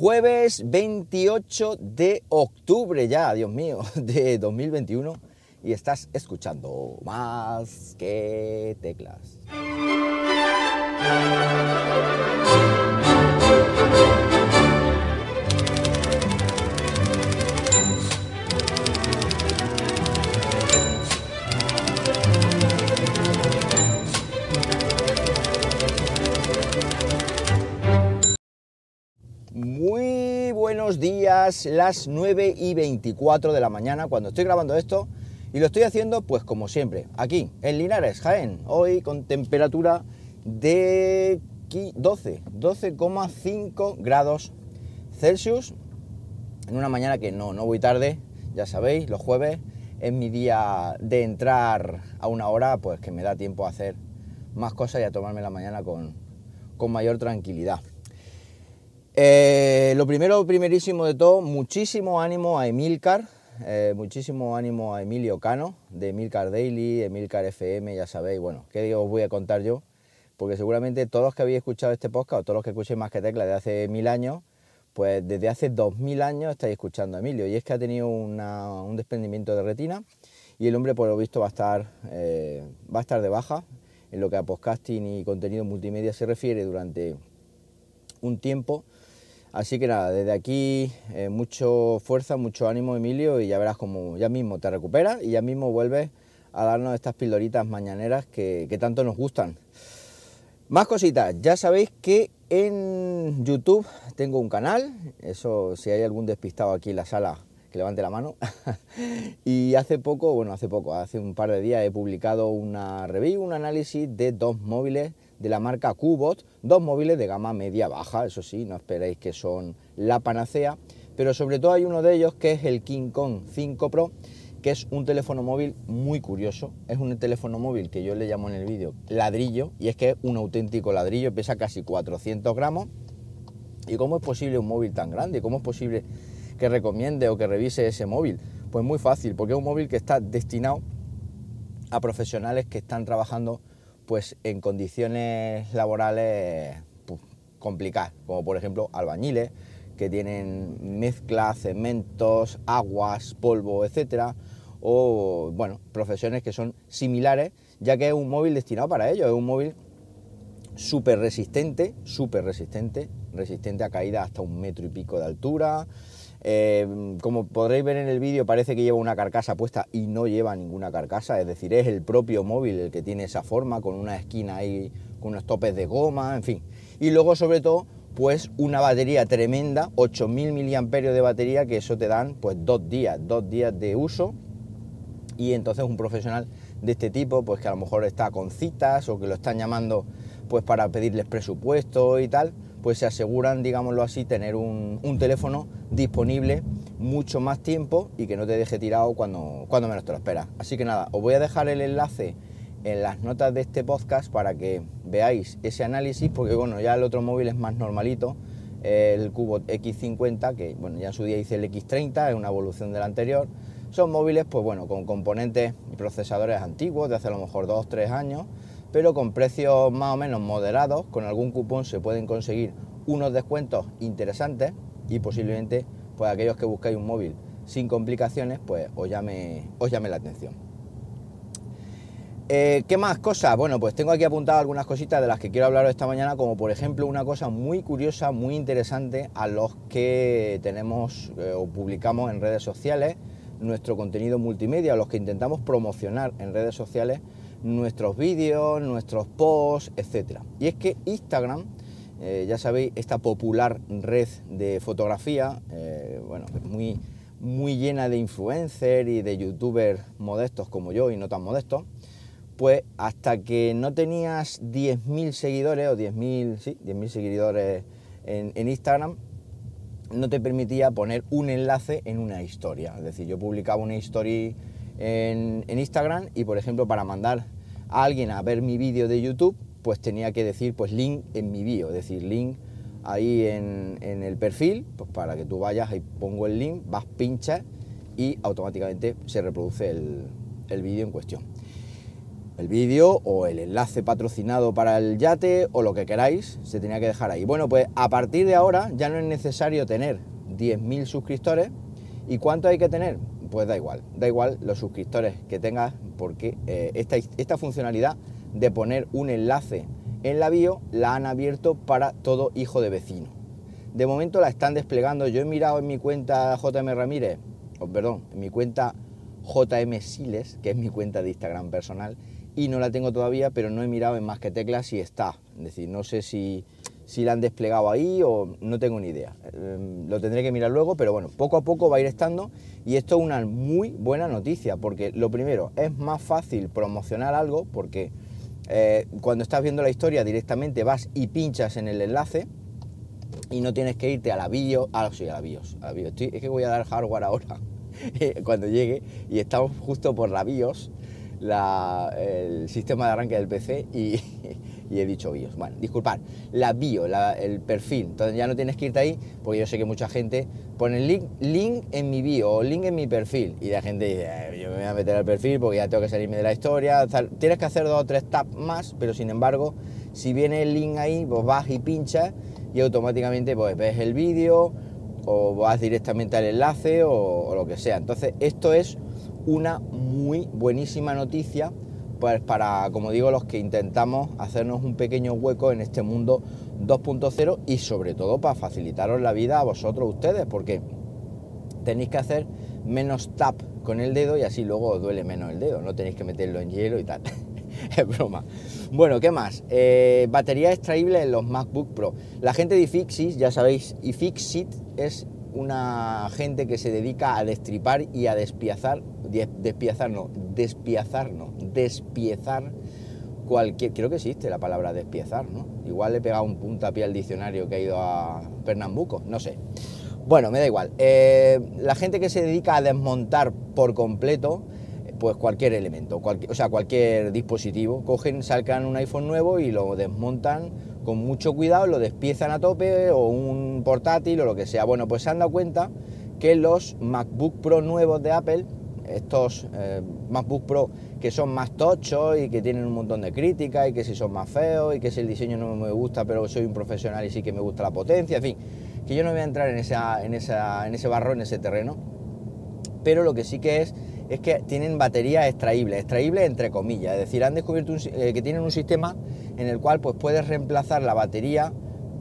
Jueves 28 de octubre ya, Dios mío, de 2021 y estás escuchando más que teclas. Días, las 9 y 24 de la mañana cuando estoy grabando esto y lo estoy haciendo pues como siempre, aquí en Linares, Jaén, hoy con temperatura de 12, 12,5 grados Celsius en una mañana que no, no voy tarde, ya sabéis, los jueves es mi día de entrar a una hora pues que me da tiempo a hacer más cosas y a tomarme la mañana con, con mayor tranquilidad. Eh, lo primero, primerísimo de todo, muchísimo ánimo a Emilcar, eh, muchísimo ánimo a Emilio Cano, de Emilcar Daily, Emilcar FM, ya sabéis, bueno, ¿qué os voy a contar yo? Porque seguramente todos los que habéis escuchado este podcast, o todos los que escuchéis más que tecla de hace mil años, pues desde hace dos mil años estáis escuchando a Emilio. Y es que ha tenido un desprendimiento de retina y el hombre, por lo visto, va a estar, eh, va a estar de baja en lo que a podcasting y contenido multimedia se refiere durante un tiempo Así que nada, desde aquí eh, mucho fuerza, mucho ánimo Emilio y ya verás como ya mismo te recuperas y ya mismo vuelves a darnos estas pildoritas mañaneras que, tanto nos gustan. Más cositas, ya sabéis que en YouTube tengo un canal, eso si hay algún despistado aquí en la sala que levante la mano. y hace poco, bueno, hace poco, hace un par de días he publicado una review, un análisis de dos móviles de la marca Qbot, dos móviles de gama media-baja, eso sí, no esperéis que son la panacea, pero sobre todo hay uno de ellos que es el King Kong 5 Pro, que es un teléfono móvil muy curioso, es un teléfono móvil que yo le llamo en el vídeo ladrillo, y es que es un auténtico ladrillo, pesa casi 400 gramos, ¿y cómo es posible un móvil tan grande? ¿Cómo es posible que recomiende o que revise ese móvil? Pues muy fácil, porque es un móvil que está destinado a profesionales que están trabajando pues en condiciones laborales pues, complicadas, como por ejemplo albañiles que tienen mezcla, cementos, aguas, polvo, etcétera, o bueno, profesiones que son similares, ya que es un móvil destinado para ello, es un móvil súper resistente, súper resistente, resistente a caída hasta un metro y pico de altura, eh, como podréis ver en el vídeo parece que lleva una carcasa puesta y no lleva ninguna carcasa, es decir, es el propio móvil el que tiene esa forma, con una esquina ahí, con unos topes de goma, en fin. Y luego sobre todo, pues una batería tremenda, 8000 mAh de batería, que eso te dan pues dos días, dos días de uso. Y entonces un profesional de este tipo, pues que a lo mejor está con citas o que lo están llamando pues para pedirles presupuesto y tal, pues se aseguran, digámoslo así, tener un, teléfono disponible mucho más tiempo y que no te deje tirado cuando, cuando menos te lo esperas. Así que nada, os voy a dejar el enlace en las notas de este podcast para que veáis ese análisis, porque bueno, ya el otro móvil es más normalito, el Cubo X50, que bueno, ya en su día hice el X30, es una evolución del anterior. Son móviles, pues bueno, con componentes y procesadores antiguos, de hace a lo mejor 2-3 años, pero con precios más o menos moderados, con algún cupón se pueden conseguir unos descuentos interesantes y posiblemente pues aquellos que buscáis un móvil sin complicaciones pues os llame, os llame la atención. Eh, ¿Qué más cosas? Bueno, pues tengo aquí apuntado algunas cositas de las que quiero hablaros esta mañana, como por ejemplo una cosa muy curiosa, muy interesante a los que tenemos eh, o publicamos en redes sociales nuestro contenido multimedia, a los que intentamos promocionar en redes sociales nuestros vídeos, nuestros posts, etc. Y es que Instagram, eh, ya sabéis, esta popular red de fotografía, eh, bueno, muy, muy llena de influencers y de youtubers modestos como yo y no tan modestos, pues hasta que no tenías 10.000 seguidores o 10.000 sí, 10 seguidores en, en Instagram, no te permitía poner un enlace en una historia. Es decir, yo publicaba una historia en, Instagram y por ejemplo para mandar a alguien a ver mi vídeo de YouTube, pues tenía que decir pues link en mi vídeo, es decir, link ahí en, el perfil, pues para que tú vayas y pongo el link, vas, pinchas y automáticamente se reproduce el, el vídeo en cuestión. el vídeo o el enlace patrocinado para el yate o lo que queráis, se tenía que dejar ahí. Bueno, pues a partir de ahora ya no es necesario tener 10.000 suscriptores. ¿Y cuánto hay que tener? Pues da igual, da igual los suscriptores que tengas porque eh, esta, esta funcionalidad de poner un enlace en la bio la han abierto para todo hijo de vecino. De momento la están desplegando. Yo he mirado en mi cuenta JM Ramírez, o perdón, en mi cuenta JM Siles, que es mi cuenta de Instagram personal, y no la tengo todavía, pero no he mirado en más que teclas si está. Es decir, no sé si, si la han desplegado ahí o no tengo ni idea. Em, lo tendré que mirar luego, pero bueno, poco a poco va a ir estando y esto es una muy buena noticia, porque lo primero, es más fácil promocionar algo, porque eh, cuando estás viendo la historia directamente vas y pinchas en el enlace y no tienes que irte a la bio, a, sí, a la BIOS, a la BIOS. es que voy a dar hardware ahora cuando llegue y estamos justo por la BIOS, el sistema de arranque del PC y, y he dicho BIOS. Bueno, disculpad, la bio, el perfil. Entonces ya no tienes que irte ahí, porque yo sé que mucha gente pone link, link en mi bio o link en mi perfil. Y la gente dice, eh, yo me voy a meter al perfil porque ya tengo que salirme de la historia. Tienes que hacer dos o tres taps más, pero sin embargo, si viene el link ahí, pues vas y pinchas y automáticamente pues ves el vídeo o vas directamente al enlace o lo que sea. Entonces, esto es una muy buenísima noticia pues para, como digo, los que intentamos hacernos un pequeño hueco en este mundo 2.0 y sobre todo para facilitaros la vida a vosotros ustedes, porque tenéis que hacer menos tap con el dedo y así luego os duele menos el dedo, no tenéis que meterlo en hielo y tal. es broma. Bueno, ¿qué más? Eh, batería extraíble en los MacBook Pro. La gente de iFixit, ya sabéis, iFixit es una gente que se dedica a destripar y a despiazar, despiazar no, despiazar despiezar cualquier, creo que existe la palabra despiezar, ¿no? Igual le he pegado un puntapié al diccionario que ha ido a Pernambuco, no sé. Bueno, me da igual. Eh, la gente que se dedica a desmontar por completo, pues cualquier elemento, o sea, cualquier dispositivo, cogen, sacan un iPhone nuevo y lo desmontan con mucho cuidado, lo despiezan a tope o un portátil o lo que sea. Bueno, pues se han dado cuenta que los MacBook Pro nuevos de Apple, estos eh, MacBook Pro que son más tochos y que tienen un montón de críticas y que si son más feos y que si el diseño no me gusta pero soy un profesional y sí que me gusta la potencia, en fin, que yo no voy a entrar en, esa, en, esa, en ese barro, en ese terreno, pero lo que sí que es es que tienen batería extraíble, extraíble entre comillas, es decir, han descubierto eh, que tienen un sistema en el cual pues puedes reemplazar la batería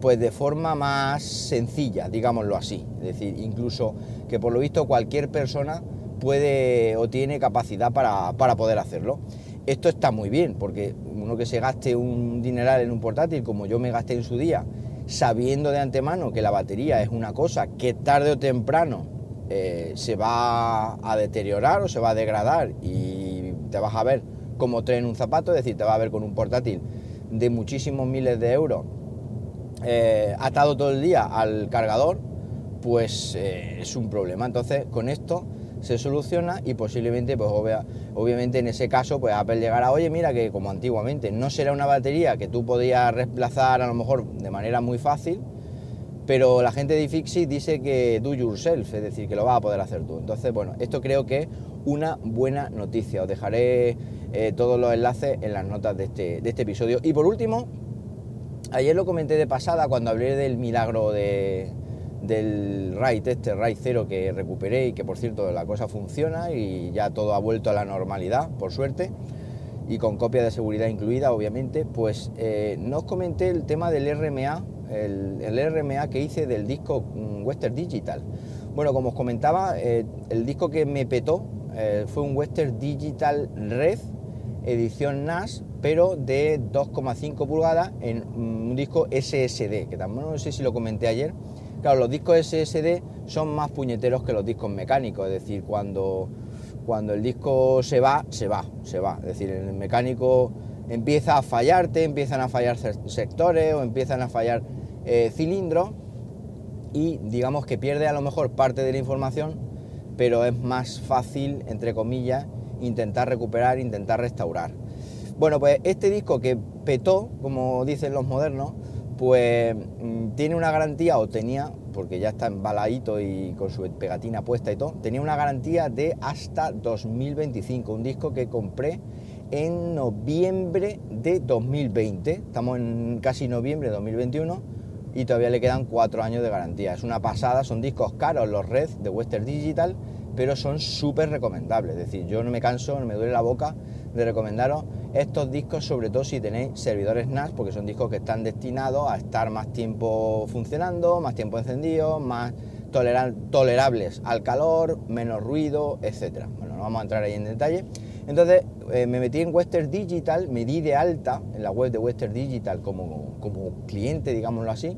pues de forma más sencilla, digámoslo así, es decir, incluso que por lo visto cualquier persona puede o tiene capacidad para, para poder hacerlo. Esto está muy bien, porque uno que se gaste un dineral en un portátil, como yo me gasté en su día, sabiendo de antemano que la batería es una cosa que tarde o temprano eh, se va a deteriorar o se va a degradar y te vas a ver como tren un zapato, es decir, te vas a ver con un portátil de muchísimos miles de euros eh, atado todo el día al cargador, pues eh, es un problema. Entonces, con esto se soluciona y posiblemente, pues obviamente en ese caso, pues Apple llegará, oye, mira que como antiguamente no será una batería que tú podías reemplazar a lo mejor de manera muy fácil, pero la gente de iFixit dice que do yourself, es decir, que lo vas a poder hacer tú. Entonces, bueno, esto creo que es una buena noticia. Os dejaré eh, todos los enlaces en las notas de este, de este episodio. Y por último, ayer lo comenté de pasada cuando hablé del milagro de, del RAID, este RAID 0 que recuperé y que por cierto la cosa funciona y ya todo ha vuelto a la normalidad, por suerte, y con copia de seguridad incluida, obviamente, pues eh, no os comenté el tema del RMA el, RMA que hice del disco mm, Western Digital. Bueno, como os comentaba, eh, el disco que me petó eh, fue un Western Digital Red, edición NAS, pero de 2,5 pulgadas en mm, un disco SSD, que también no sé si lo comenté ayer. Claro, los discos SSD son más puñeteros que los discos mecánicos, es decir, cuando, cuando el disco se va, se va, se va. Es decir, el mecánico empieza a fallarte, empiezan a fallar sectores o empiezan a fallar eh, cilindros y digamos que pierde a lo mejor parte de la información, pero es más fácil, entre comillas, intentar recuperar, intentar restaurar. Bueno, pues este disco que petó, como dicen los modernos, pues mm, tiene una garantía, o tenía, porque ya está embaladito y con su pegatina puesta y todo, tenía una garantía de hasta 2025, un disco que compré en noviembre de 2020. Estamos en casi noviembre de 2021 y todavía le quedan cuatro años de garantía. Es una pasada, son discos caros los Red de Western Digital, pero son súper recomendables. Es decir, yo no me canso, no me duele la boca de recomendaros estos discos, sobre todo si tenéis servidores NAS, porque son discos que están destinados a estar más tiempo funcionando, más tiempo encendidos, más tolerables al calor, menos ruido, etcétera. Bueno, no vamos a entrar ahí en detalle. Entonces eh, me metí en Western Digital, me di de alta en la web de Western Digital como, como cliente, digámoslo así,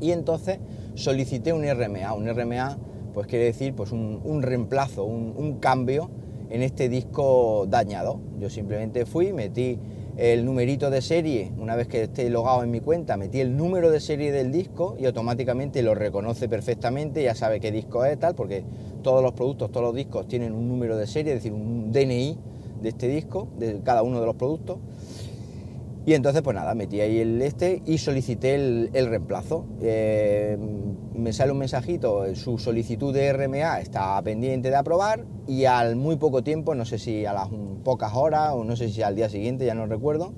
y entonces solicité un RMA. Un RMA pues quiere decir pues un, reemplazo, un, un cambio en este disco dañado. Yo simplemente fui, metí el numerito de serie, una vez que esté logado en mi cuenta, metí el número de serie del disco y automáticamente lo reconoce perfectamente, ya sabe qué disco es tal, porque todos los productos, todos los discos tienen un número de serie, es decir, un DNI de este disco, de cada uno de los productos. Y entonces, pues nada, metí ahí el este y solicité el, reemplazo. Eh, me sale un mensajito, su solicitud de RMA está pendiente de aprobar y al muy poco tiempo, no sé si a las pocas horas o no sé si al día siguiente, ya no recuerdo,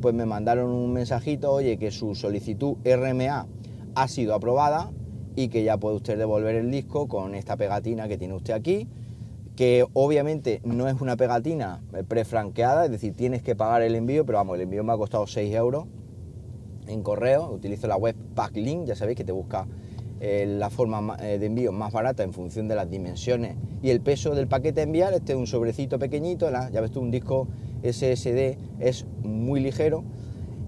pues me mandaron un mensajito, oye, que su solicitud RMA ha sido aprobada y que ya puede usted devolver el disco con esta pegatina que tiene usted aquí que obviamente no es una pegatina prefranqueada, es decir, tienes que pagar el envío, pero vamos, el envío me ha costado 6 euros en correo, utilizo la web Packlink, ya sabéis que te busca eh, la forma eh, de envío más barata en función de las dimensiones. Y el peso del paquete a enviar, este es un sobrecito pequeñito, ya ves tú, un disco SSD es muy ligero.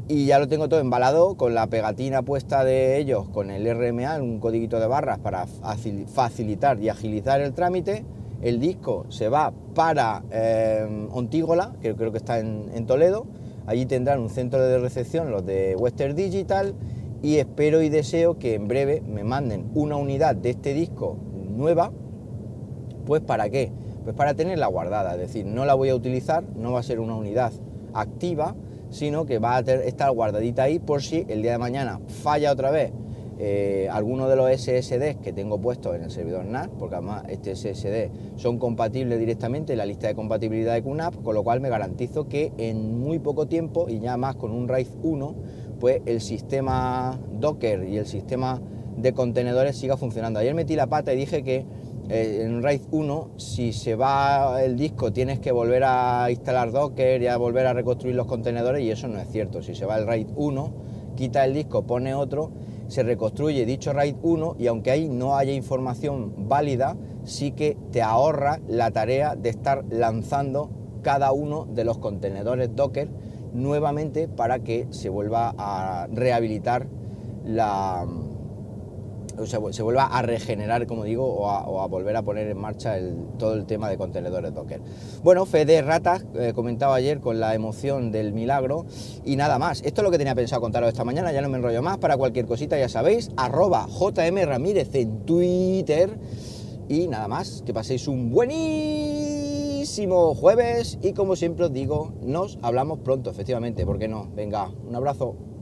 Y ya lo tengo todo embalado con la pegatina puesta de ellos, con el RMA, un codiguito de barras para facilitar y agilizar el trámite el disco se va para eh, Ontígola, que creo que está en, Toledo. Allí tendrán un centro de recepción los de Western Digital y espero y deseo que en breve me manden una unidad de este disco nueva. Pues para qué? Pues para tenerla guardada, es decir, no la voy a utilizar, no va a ser una unidad activa, sino que va a estar guardadita ahí por si el día de mañana falla otra vez eh, algunos de los SSDs que tengo puestos en el servidor NAS, porque además este SSD son compatibles directamente en la lista de compatibilidad de QNAP, con lo cual me garantizo que en muy poco tiempo y ya más con un RAID 1, pues el sistema Docker y el sistema de contenedores siga funcionando. Ayer metí la pata y dije que eh, en RAID 1, si se va el disco, tienes que volver a instalar Docker y a volver a reconstruir los contenedores, y eso no es cierto. Si se va el RAID 1, quita el disco, pone otro se reconstruye dicho RAID 1 y aunque ahí no haya información válida, sí que te ahorra la tarea de estar lanzando cada uno de los contenedores Docker nuevamente para que se vuelva a rehabilitar la, se vuelva a regenerar, como digo, o a, volver a poner en marcha todo el tema de contenedores Docker. Bueno, Fede Ratas eh, comentaba ayer con la emoción del milagro y nada más. Esto es lo que tenía pensado contaros esta mañana, ya no me enrollo más. Para cualquier cosita, ya sabéis, arroba JM Ramírez en Twitter. Y nada más, que paséis un buenísimo jueves y como siempre os digo, nos hablamos pronto, efectivamente, ¿por qué no? Venga, un abrazo.